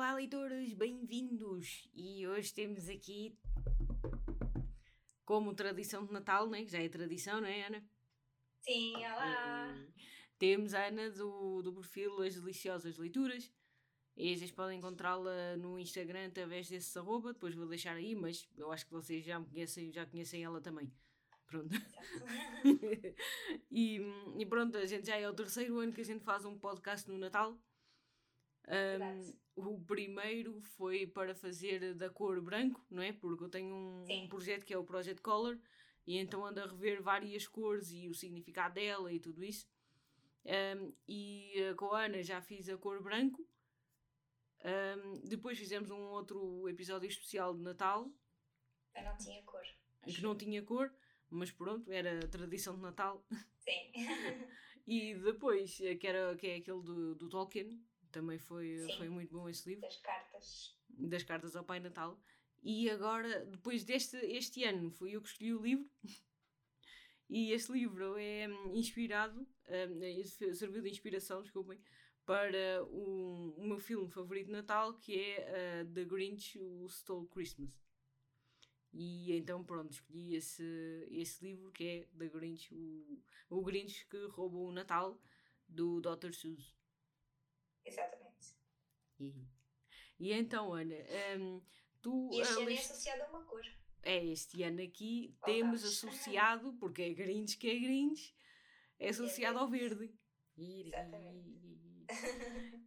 Olá, leitores, bem-vindos! E hoje temos aqui, como tradição de Natal, né? já é tradição, não é, Ana? Sim, olá! Uh, temos a Ana do, do perfil As Deliciosas Leituras. E vocês podem encontrá-la no Instagram através desse arroba, depois vou deixar aí, mas eu acho que vocês já me conhecem, já conhecem ela também. Pronto. e, e, pronto, a gente já é o terceiro ano que a gente faz um podcast no Natal. Um, o primeiro foi para fazer da cor branco, não é? Porque eu tenho um, um, projeto que é o Project Color e então ando a rever várias cores e o significado dela e tudo isso. Um, e com a Ana já fiz a cor branco. depois fizemos um outro episódio especial de Natal. Eu não tinha cor. Que não tinha cor mas pronto, era tradição de Natal. Sim. e depois, eh, que, era, que é aquele do, do Tolkien, também foi, foi muito bom esse livro. Das cartas. Das cartas ao Pai Natal. E agora, depois deste este ano, fui eu que escolhi o livro. E este livro é hum, inspirado, um, serviu de inspiração, desculpem, para o, o meu filme favorito de Natal, que é uh, The Grinch Who Stole Christmas. E então, pronto, escolhi esse, esse livro que é The Grinch, o, o Grinch que roubou o Natal, do Dr. Seuss. Exatamente. E, e então, Ana, um, tu. Este ano é associado a uma cor. É, este ano aqui oh, temos associado, porque é Grinch que é Grinch, é associado é ao verde. Exatamente.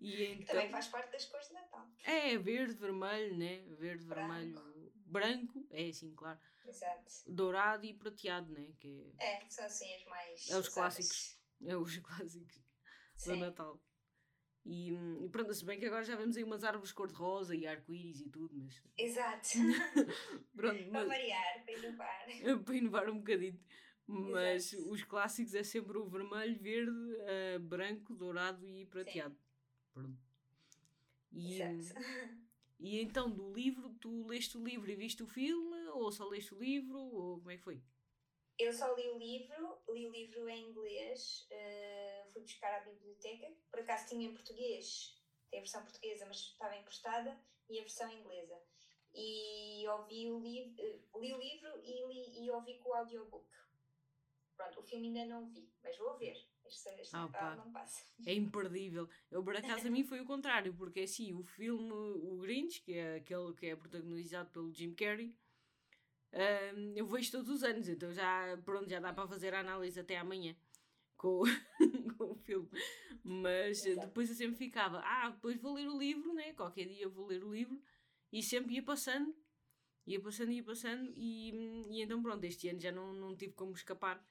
E então, Também faz parte das cores de Natal. É, verde, vermelho, né? Verde, branco. vermelho, branco, é assim, claro. Exato. Dourado e prateado, né? Que é, é são assim as mais. É os clássicos. É os clássicos Sim. do Natal. E, e pronto, se bem que agora já vemos aí umas árvores cor-de-rosa e arco-íris e tudo, mas. Exato. pronto, para variar, para inovar. para inovar um bocadinho. Mas Exato. os clássicos é sempre o vermelho, verde, uh, branco, dourado e prateado. Sim. Pronto. E, Exato. E então, do livro, tu leste o livro e viste o filme? Ou só leste o livro? Ou como é que foi? Eu só li o livro, li o livro em inglês, uh, fui buscar à biblioteca. Por acaso tinha em português, tem a versão portuguesa, mas estava emprestada, e a versão inglesa. E ouvi o livro, uh, li o livro e, li, e ouvi com o audiobook. Pronto, o filme ainda não vi, mas vou ver. Este, este ah, Natal não passa. É imperdível. Eu, por acaso, a mim foi o contrário, porque assim, o filme O Grinch, que é aquele que é protagonizado pelo Jim Carrey, um, eu vejo todos os anos, então já, pronto, já dá para fazer a análise até amanhã com, filme. Mas Exato. depois eu sempre ficava, ah, depois vou ler o livro, né? Qualquer dia vou ler o livro, e sempre ia passando, ia passando, ia passando, e, e então pronto, este ano já não, não tive como escapar.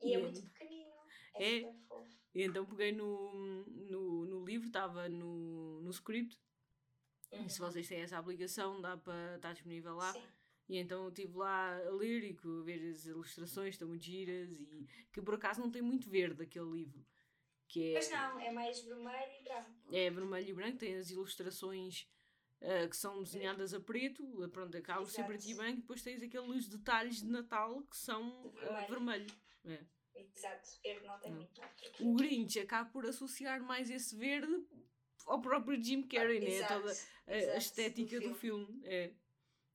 E, e é muito pequenino. É, é E então peguei no, no, no livro, estava no, no script. Uhum. E se vocês têm essa aplicação, dá para estar disponível lá. Sim. E então eu estive lá a ler e a ver as ilustrações, estão muito giras e que por acaso não tem muito verde aquele livro. Que é, Mas não, é mais vermelho e branco. É vermelho e branco, tem as ilustrações uh, que são desenhadas a preto, pronto, acabam ser preto e branco, e depois tens aqueles detalhes de Natal que são uh, vermelho. vermelho. É. Exato, verde não tem muito. O Grinch acaba por associar mais esse verde ao próprio Jim Carrey, ah, né? Toda a, a estética do filme. Do filme. É.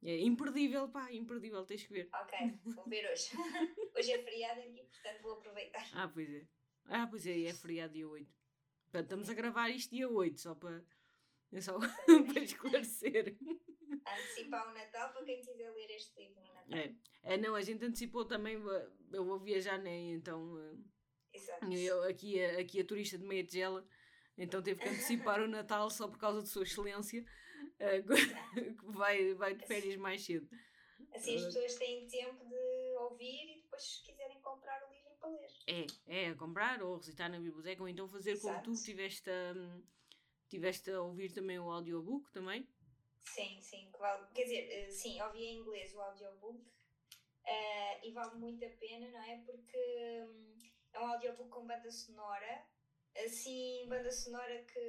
É imperdível, pá, imperdível, tens que ver. Ok, vou ver hoje. hoje é feriado aqui, portanto vou aproveitar. Ah, pois é. Ah, pois é, é feriado dia 8. Portanto, estamos a gravar isto dia 8, só para é só para esclarecer. Antecipar o Natal para quem quiser ler este livro no Natal. É. é não, a gente antecipou também, eu vou viajar, né? Então. Eh, Exato. Eu, aqui, aqui a turista de meia tigela, então teve que antecipar o Natal só por causa de Sua Excelência, que vai, vai de férias mais cedo. Assim as pessoas têm tempo de ouvir e depois, se quiserem comprar o livro para ler. É, é, comprar ou recitar na biblioteca, ou então fazer Exato. como tu tiveste a. Um, Tiveste a ouvir também o audiobook também? Sim, sim. Quer dizer, eh, sim, ouvi em inglês o audiobook uh, e vale muito a pena, não é? Porque um, é um audiobook com banda sonora, assim, banda sonora que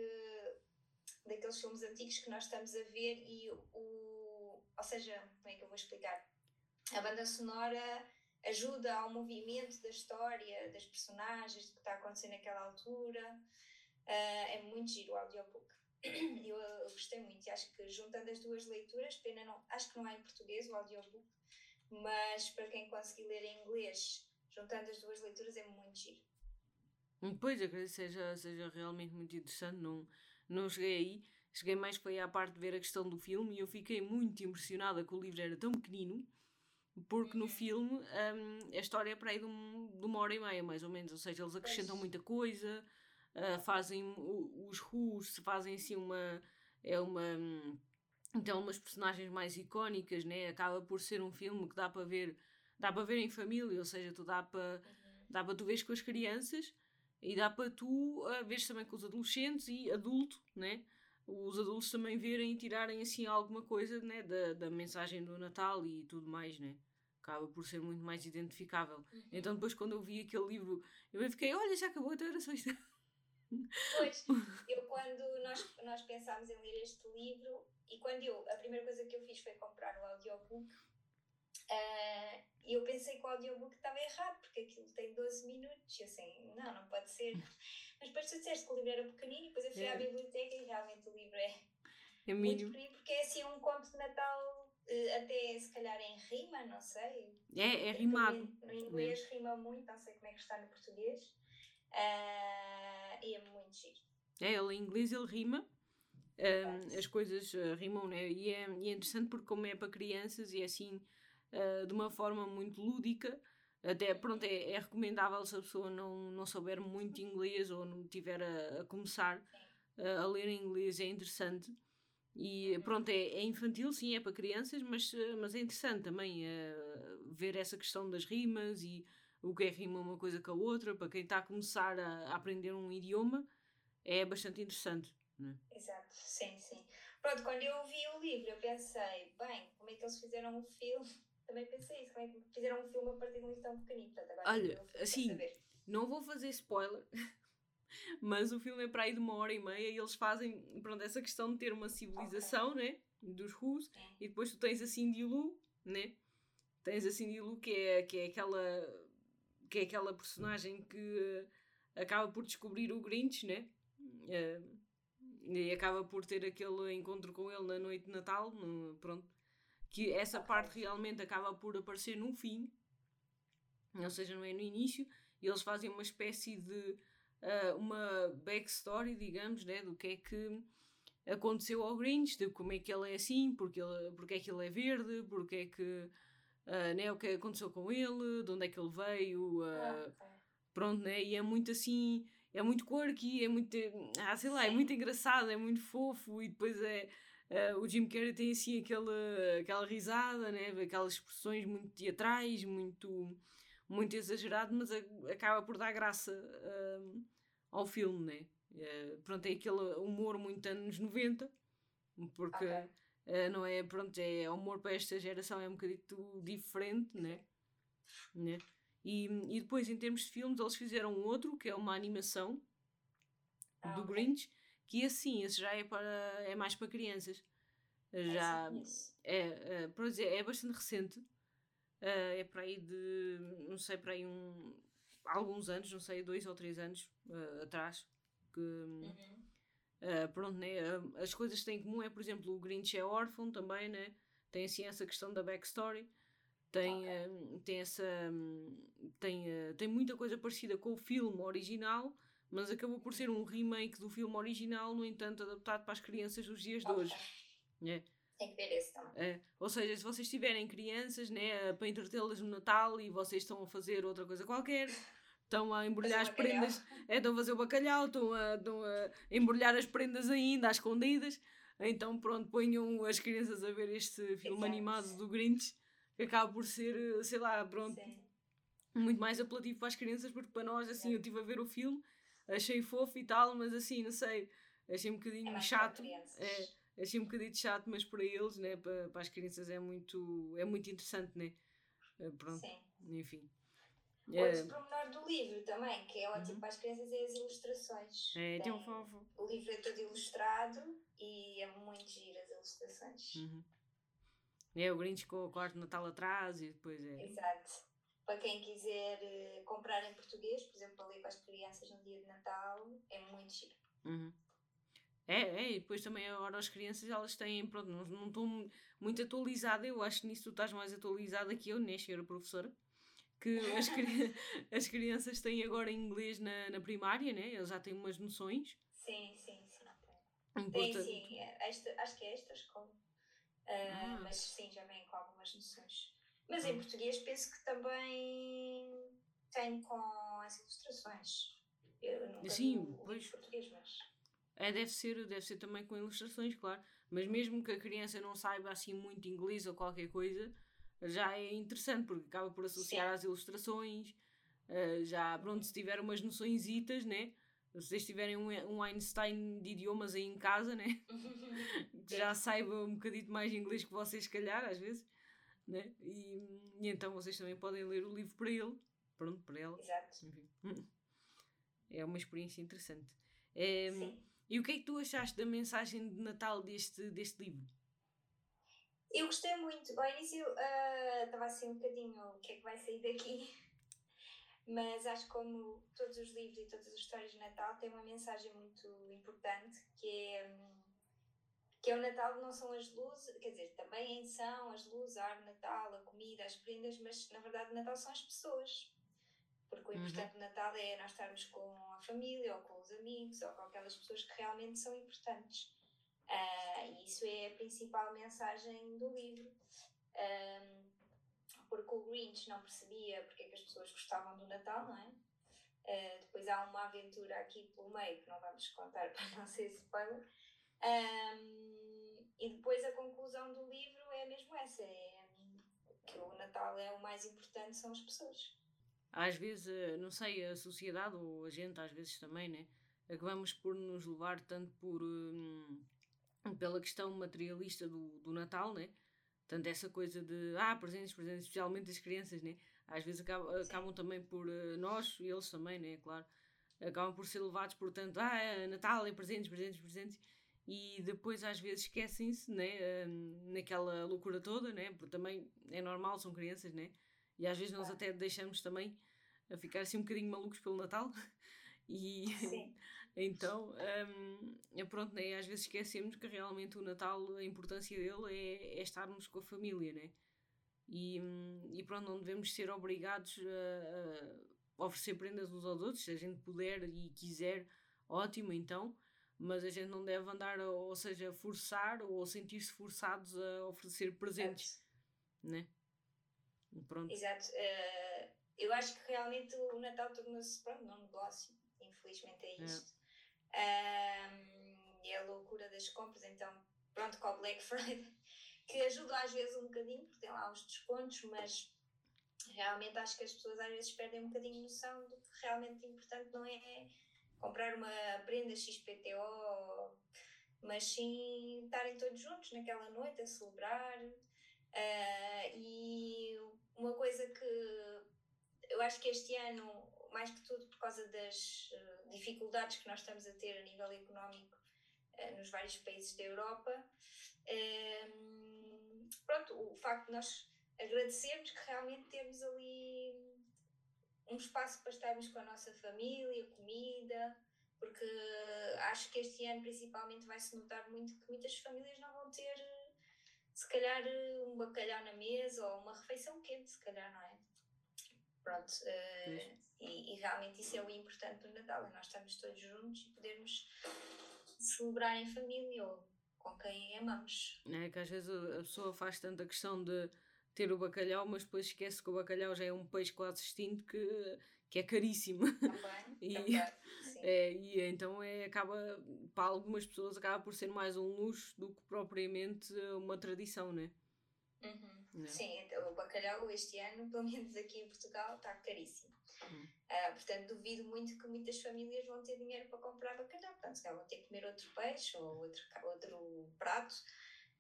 daqueles filmes antigos que nós estamos a ver e o. Ou seja, como é que eu vou explicar? A banda sonora ajuda ao movimento da história, das personagens, do que está acontecendo naquela altura. Uh, é muito giro o audiobook. eu, eu gostei muito e acho que juntando as duas leituras, pena não, acho que não há em português o audiobook, mas para quem conseguir ler em inglês, juntando as duas leituras, é muito giro. Pois, acredito que seja, seja realmente muito interessante. Não, não cheguei aí. Cheguei mais foi à parte de ver a questão do filme e eu fiquei muito impressionada que o livro era tão pequenino, porque no filme um, a história é para aí de, um, de, uma hora e meia, mais ou menos. Ou seja, eles acrescentam muita coisa, uh, fazem os Who's, fazem assim uma. É uma. Então, umas personagens mais icónicas, né? Acaba por ser um filme que dá para ver, dá para ver em família, ou seja, tu dá para, uhum. dá para tu ver com as crianças e dá para tu uh, veres também com os adolescentes e adulto, né? Os adultos também verem e tirarem assim alguma coisa né? da, da mensagem do Natal e tudo mais, né? Acaba por ser muito mais identificável. Uhum. Então depois quando eu vi aquele livro, eu fiquei, olha, já acabou, então era só isto. Pois, eu quando nós, nós pensámos em ler este livro e quando eu, a primeira coisa que eu fiz foi comprar o audiobook Uh, e eu pensei que o audiobook estava errado, porque aquilo tem 12 minutos. E assim, não, não pode ser. Mas depois tu disseste que o livro era pequenino, e depois eu fui é. à biblioteca e realmente o livro é, é muito pequenino, porque é assim um conto de Natal, uh, até se calhar em rima, não sei. É, é rimado. No inglês é. rima muito, não sei como é que está no português. Uh, e é muito giro. É, ele em inglês ele rima. Um, as coisas uh, rimam, né? E é, e é interessante porque, como é para crianças e é assim uh, de uma forma muito lúdica. Até, pronto, é, é, recomendável se a pessoa não, não souber muito inglês ou não tiver a, a começar uh, a ler inglês, é interessante. E pronto, é, é, infantil, sim, é para crianças, mas, mas é interessante também uh, ver essa questão das rimas e o que é rima uma coisa com a outra. Para quem está a começar a, a aprender um idioma, é bastante interessante. É? Exato, sim, sim. Pronto, quando eu vi o livro, eu pensei, bem, como é que eles fizeram um filme? Também pensei isso, como é que fizeram um filme a partir de um livro tão pequenino. Portanto, agora Olha, assim, não vou fazer spoiler, mas o filme é para aí de uma hora e meia e eles fazem, pronto, essa questão de ter uma civilização, okay. né? Dos Rus, e depois tu tens a Cindy Lou, né? Tens a Cindy Lou que é, que é aquela que é aquela personagem que acaba por descobrir o Grinch, né? Uh, e acaba por ter aquele encontro com ele na noite de Natal, pronto que essa parte realmente acaba por aparecer no fim, ou seja, não é no início, e eles fazem uma espécie de uh, uma backstory, digamos, né, do que é que aconteceu ao Grinch, de como é que ele é assim, porque, ele, porque é que ele é verde, porque é que uh, né, o que aconteceu com ele, de onde é que ele veio, uh, pronto, né, e é muito assim, é muito quirky, é muito, ah, sei lá, é muito engraçado, é muito fofo, e depois é Uh, o Jim Carrey tem assim aquela, aquela risada, né? aquelas expressões muito teatrais, muito, muito exagerado, mas a, acaba por dar graça uh, ao filme, né? Uh, pronto, é aquele humor muito anos 90, porque okay. não é, pronto, é humor para esta geração é um bocadito diferente, né? né? E, e depois, em termos de filmes, eles fizeram outro que é uma animação ah, do okay. Grinch que assim, esse já é, para, é mais para crianças. Já é, é, por dizer, é bastante recente. Uh, é para aí de, não sei, para aí um, alguns anos, não sei, dois ou três anos uh, atrás. Que, uhum. uh, pronto, né? As coisas que têm em comum é, por exemplo, o Grinch é órfão também, né? Tem assim essa questão da backstory. Tem, okay. tem essa. Tem, tem muita coisa parecida com o filme original, mas acabou por ser um remake do filme original, no entanto, adaptado para as crianças dos dias de hoje. É. Tem que ver esse também. É. Ou seja, se vocês tiverem crianças né, para entretê-las no Natal e vocês estão a fazer outra coisa qualquer, estão a embrulhar as prendas, é, estão a fazer o bacalhau, estão a, estão a embrulhar as prendas ainda às escondidas, então pronto, ponham as crianças a ver este filme Exato. animado do Grinch, que acaba por ser, sei lá, pronto, Sim. muito mais apelativo para as crianças, porque para nós, assim, eu estive a ver o filme achei fofo e tal, mas assim, não sei, achei um bocadinho é chato. É, achei um bocadinho chato, mas para eles, né, para, para as crianças é muito, é muito interessante, né? Eh, pronto, Sim. enfim. Outro é... pormenor do livro também, que é ótimo uhum. para as crianças, é as ilustrações. É, tem um fofo. O livro é todo ilustrado e é muito giro as ilustrações. Uhum. É o Grinch com o quarto de Natal atrás e depois é. Exato para quem quiser uh, comprar em português, por exemplo, para ler com as crianças no dia de Natal, é muito giro. Uhum. É, é, e depois também agora as crianças elas têm, pronto, não, estou muito atualizada, eu acho que nisso tu estás mais atualizada que eu, né, senhora professora, que as, as crianças têm agora inglês na, na primária, né, eles já têm umas noções. Sim, sim, sim. Tem, sim, é, esta, acho que é esta escola, uh, ah. mas sim, já vem com algumas noções. Mas em português penso que também tem com as ilustrações. Eu nunca Sim, pois. português, mas. É, deve ser, deve ser também com ilustrações, claro. Mas mesmo que a criança não saiba assim muito inglês ou qualquer coisa, já é interessante, porque acaba por associar Sim. às ilustrações. Uh, já, pronto, se tiver umas noções né? Se vocês tiverem um, um Einstein de idiomas aí em casa, né? que já saiba um bocadinho mais inglês que vocês, se calhar, às vezes. Né? E, e, então vocês também podem ler o livro para ele. Pronto, para ela. Exato. Enfim. É uma experiência interessante. É, Sim. E o que é que tu achaste da mensagem de Natal deste, deste livro? Eu gostei muito. Ao início uh, estava assim um bocadinho o que é que vai sair daqui. Mas acho que como todos os livros e todas as histórias de Natal têm uma mensagem muito importante que é, hum, que é o Natal não são as luzes, quer dizer, também são as luzes, a árvore Natal, a comida, as prendas, mas na verdade o Natal são as pessoas. Porque o uhum. importante do Natal é nós estarmos com a família, ou com os amigos, ou com aquelas pessoas que realmente são importantes. Uh, e isso é a principal mensagem do livro. Um, porque o Grinch não percebia porque é que as pessoas gostavam do Natal, não é? Uh, depois há uma aventura aqui pelo meio que não vamos contar para não ser spoiler. Um, e depois a conclusão do livro é mesmo essa: é que o Natal é o mais importante, são as pessoas às vezes, eh, não sei, a sociedade ou a gente, às vezes também, né? Acabamos por nos levar tanto por. Hum, pela questão materialista do, do Natal, né? Tanto essa coisa de. Ah, presentes, presentes, especialmente as crianças, né? Às vezes acabam, acabam também por. Uh, nós e eles também, né? Claro. Acabam por ser levados por tanto. Ah, é Natal é presentes, presentes, presentes. E depois às vezes esquecem-se, né? Uh, naquela loucura toda, né? Porque também é normal, são crianças, né? E às vezes nós até deixamos também a ficar assim um bocadinho malucos pelo Natal. E então, um, é pronto, né? às vezes esquecemos que realmente o Natal, a importância dele é, é estarmos com a família, né? E, hum, e pronto, não devemos ser obrigados a, a, oferecer prendas uns aos outros, se a gente puder e quiser, ótimo então, mas a gente não deve andar, ou seja, forçar ou sentir-se forçados a oferecer presentes, Exato. né? Pronto. Exato. Uh, eu acho que realmente o Natal tornou-se, pronto, não negócio, infelizmente é, é. isto. É. Um, é a loucura das compras, então, pronto, com o Black Friday, que ajuda às vezes um bocadinho, porque tem lá os descontos, mas realmente acho que as pessoas às vezes perdem um bocadinho noção do que realmente importante não é comprar uma prenda XPTO, mas sim estarem todos juntos naquela noite a celebrar. Uh, e uma coisa que eu acho que este ano, mais que tudo por causa das uh, dificuldades que nós estamos a ter a nível económico uh, nos vários países da Europa, uh, pronto, o facto de nós agradecermos que realmente temos ali um espaço para estarmos com a nossa família, comida, porque acho que este ano principalmente vai se notar muito que muitas famílias não vão ter se calhar um bacalhau na mesa ou uma refeição quente, se calhar, não é? Pronto, uh, e, e, realmente isso é o importante do Natal, é nós estamos todos juntos e podermos celebrar em família ou com quem amamos. É que às vezes a pessoa faz tanta questão de ter o bacalhau, mas depois esquece que o bacalhau já é um peixe quase extinto que, que é caríssimo. Também, e, também, é, e então é, acaba, para algumas pessoas, acaba por ser mais um luxo do que propriamente uma tradição, né? Uhum. Sim, então, o bacalhau este ano, pelo menos aqui em Portugal, está caríssimo. Uhum. Uh, portanto, duvido muito que muitas famílias vão ter dinheiro para comprar bacalhau. Portanto, se calhar vão ter que comer outro peixe ou outro, outro prato.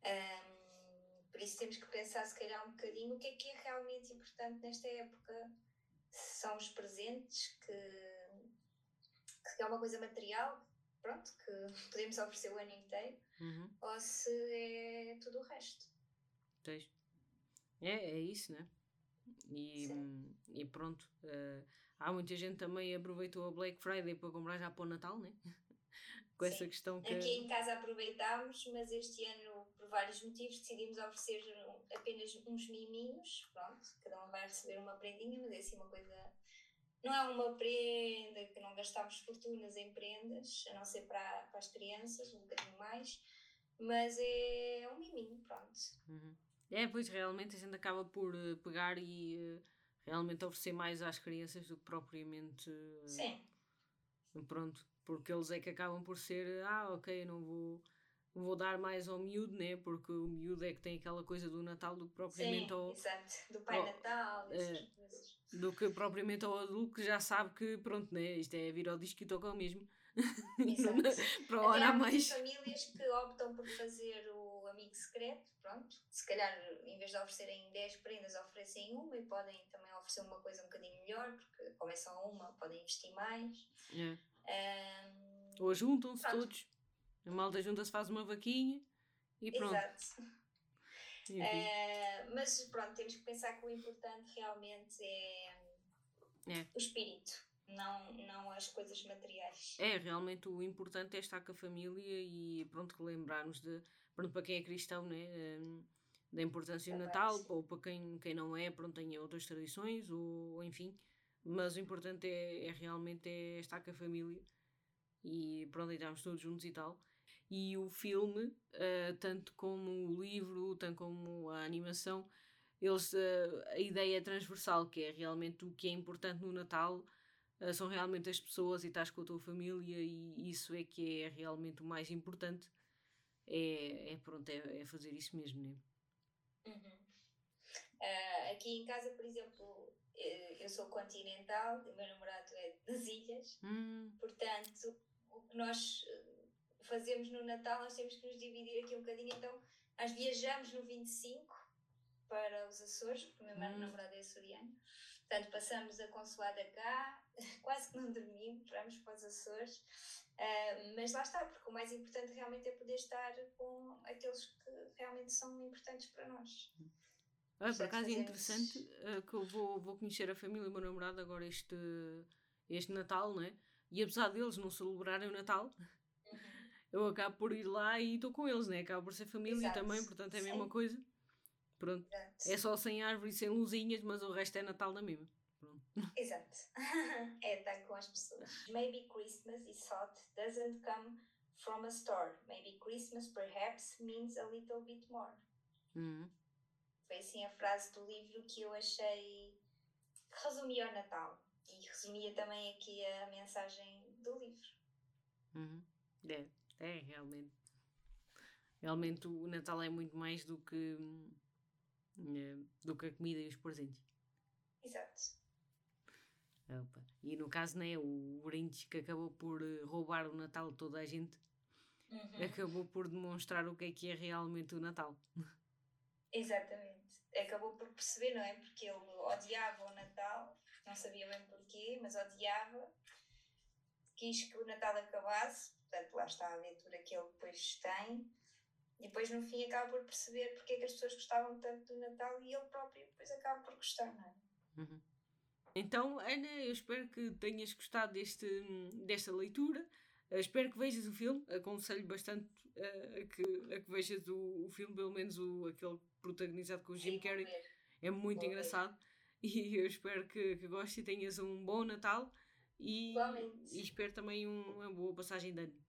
Um, por isso temos que pensar, se calhar, um bocadinho o que é que é realmente importante nesta época. Se são os presentes, que, que é uma coisa material, pronto, que podemos oferecer o ano inteiro, uhum. ou se é tudo o resto. É, é isso, né? E, e pronto. Uh, há muita gente também aproveitou a Black Friday para comprar já para o Natal, né? com essa questão que. Aqui em casa aproveitámos, mas este ano, por vários motivos, decidimos oferecer apenas uns miminhos. Pronto, cada um vai receber uma prendinha, mas é assim uma coisa. Não é uma prenda que não gastamos fortunas em prendas, a não ser para, para as crianças, um bocadinho mais, mas é um miminho, pronto. Uhum. É, pois realmente a gente acaba por uh, pegar e uh, realmente oferecer mais às crianças do que propriamente. Uh, Sim. Pronto, porque eles é que acabam por ser, ah, ok, não vou, vou dar mais ao miúdo, né? Porque o miúdo é que tem aquela coisa do Natal do que propriamente Sim, ao. Exato, do Pai ao, Natal, coisas. Do que propriamente ao adulto que já sabe que, pronto, né? Isto é vir ao disco e toca o mesmo. Para a hora há mais. famílias que optam por fazer o amigo secreto, pronto. Se calhar, em vez de oferecerem 10 prendas, oferecem uma e podem também oferecer uma coisa um bocadinho melhor, porque como é uma, podem investir mais. É. Um, Ou juntam-se todos. A malta junta-se, faz uma vaquinha e pronto. Exato. Uh, mas pronto, temos que pensar que o importante realmente é, é. o espírito não, não as coisas materiais. É, realmente o importante é estar com a família e pronto, relembrarmos de, pronto, para quem é cristão, né, um, da importância do Natal, ou para quem, quem não é, pronto, tem outras tradições, ou, enfim, mas o importante é, é, realmente é estar com a família e pronto, estarmos todos juntos e tal. E o filme, uh, tanto como o livro, tanto como a animação, eles, uh, a ideia é transversal, que é realmente o que é importante no Natal uh, são realmente as pessoas e estás com a tua família e isso é que é realmente o mais importante. É, é pronto, é, é fazer isso mesmo, né? Uhum. Uh, aqui em casa, por exemplo, eu sou continental, o meu namorado é das ilhas, hum. portanto, o que nós fazemos no Natal, nós temos que nos dividir aqui um bocadinho. Então, nós viajamos no 25 para os Açores, porque o meu hum. namorado é açoriano. Portanto, passamos a consoada cá, quase que não dormimos, vamos para os Açores. Uh, mas lá está, porque o mais importante realmente é poder estar com aqueles que realmente são importantes para nós. Ah, por acaso é interessante uh, que eu vou, vou conhecer a família do meu namorado agora este, este Natal, né? E apesar deles não celebrarem o Natal. Eu acabo por ir lá e estou com eles, né? Acabo por ser família Exato. também, portanto é a mesma Sim. coisa. Pronto. Exato. É só sem árvore e sem luzinhas, mas o resto é Natal na mesma. Pronto. Exato. é estar com as pessoas. Maybe Christmas is hot doesn't come from a store. Maybe Christmas perhaps means a little bit more. Uhum. Foi assim a frase do livro que eu achei que resumia o Natal e resumia também aqui a mensagem do livro. Uhum. É, é, realmente. Realmente o Natal é muito mais do que é, do que a comida e os presentes. Exato. Opa. E no caso, né, o Grinch que acabou por eh, roubar o Natal de toda a gente, uhum. acabou por demonstrar o que é que é realmente o Natal. Exatamente. Acabou por perceber, não é? Porque ele odiava o Natal, não sabia bem porquê, mas odiava, quis que o Natal acabasse, portanto, lá está a aventura que ele depois tem e depois no fim acaba por perceber porque é que as pessoas gostavam tanto do Natal e ele próprio depois acaba por gostar, não é? Uhum. Então, Ana, eu espero que tenhas gostado deste, desta leitura. Uh, espero que vejas o filme. Aconselho bastante uh, a, que, a que vejas o, o filme, pelo menos o, aquele protagonizado com o Jim Carrey. É muito vou engraçado. Ver. E eu espero que, que gostes e tenhas um bom Natal. E, e espero também um, uma boa passagem de ano.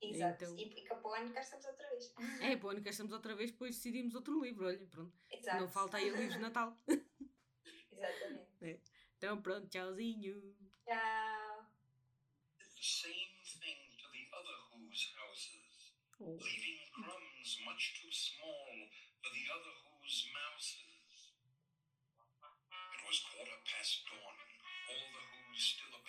Exato. Então... E, para o ano cá estamos outra vez. É, para o ano cá estamos outra vez, depois decidimos outro livro, olha, pronto. Exato. Não falta aí livros de Natal. Exatamente. É. Então pronto, tchauzinho. Tchau. Same thing to the other whose houses, oh. leaving crumbs much too small for the other whose mouses. It was quarter past dawn, all the who's still a